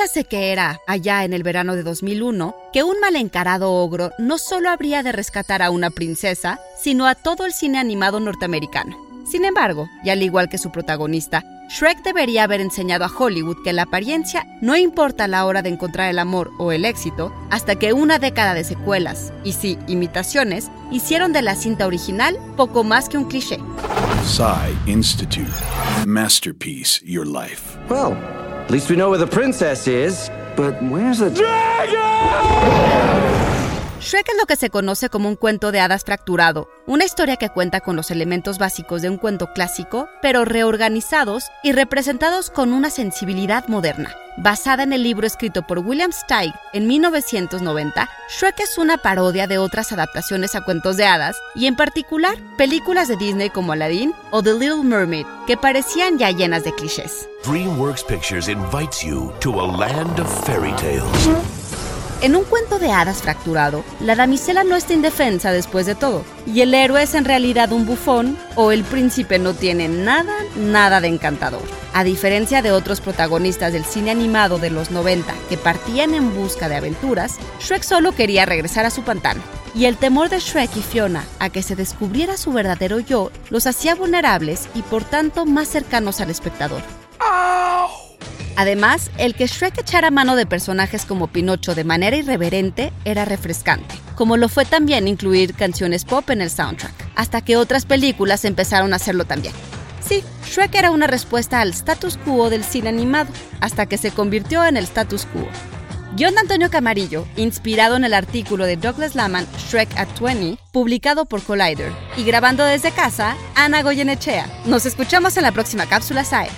Érase que era, allá en el verano de 2001, que un mal encarado ogro no solo habría de rescatar a una princesa, sino a todo el cine animado norteamericano. Sin embargo, y al igual que su protagonista, Shrek debería haber enseñado a Hollywood que la apariencia no importa a la hora de encontrar el amor o el éxito, hasta que una década de secuelas, y sí, imitaciones, hicieron de la cinta original poco más que un cliché. Psy Institute. Masterpiece, your life. Well, at least we know where the princess is. But where's the Shrek es lo que se conoce como un cuento de hadas fracturado, una historia que cuenta con los elementos básicos de un cuento clásico, pero reorganizados y representados con una sensibilidad moderna. Basada en el libro escrito por William Steig en 1990, Shrek es una parodia de otras adaptaciones a cuentos de hadas y en particular películas de Disney como Aladdin o The Little Mermaid, que parecían ya llenas de clichés. DreamWorks Pictures invites you to a land of fairy tales. En un cuento de hadas fracturado, la damisela no está indefensa después de todo, y el héroe es en realidad un bufón o el príncipe no tiene nada, nada de encantador. A diferencia de otros protagonistas del cine animado de los 90 que partían en busca de aventuras, Shrek solo quería regresar a su pantano. Y el temor de Shrek y Fiona a que se descubriera su verdadero yo los hacía vulnerables y por tanto más cercanos al espectador. Además, el que Shrek echara mano de personajes como Pinocho de manera irreverente era refrescante, como lo fue también incluir canciones pop en el soundtrack, hasta que otras películas empezaron a hacerlo también. Sí, Shrek era una respuesta al status quo del cine animado, hasta que se convirtió en el status quo. Guión de Antonio Camarillo, inspirado en el artículo de Douglas Laman, Shrek at 20, publicado por Collider. Y grabando desde casa, Ana Goyenechea. Nos escuchamos en la próxima cápsula SAE.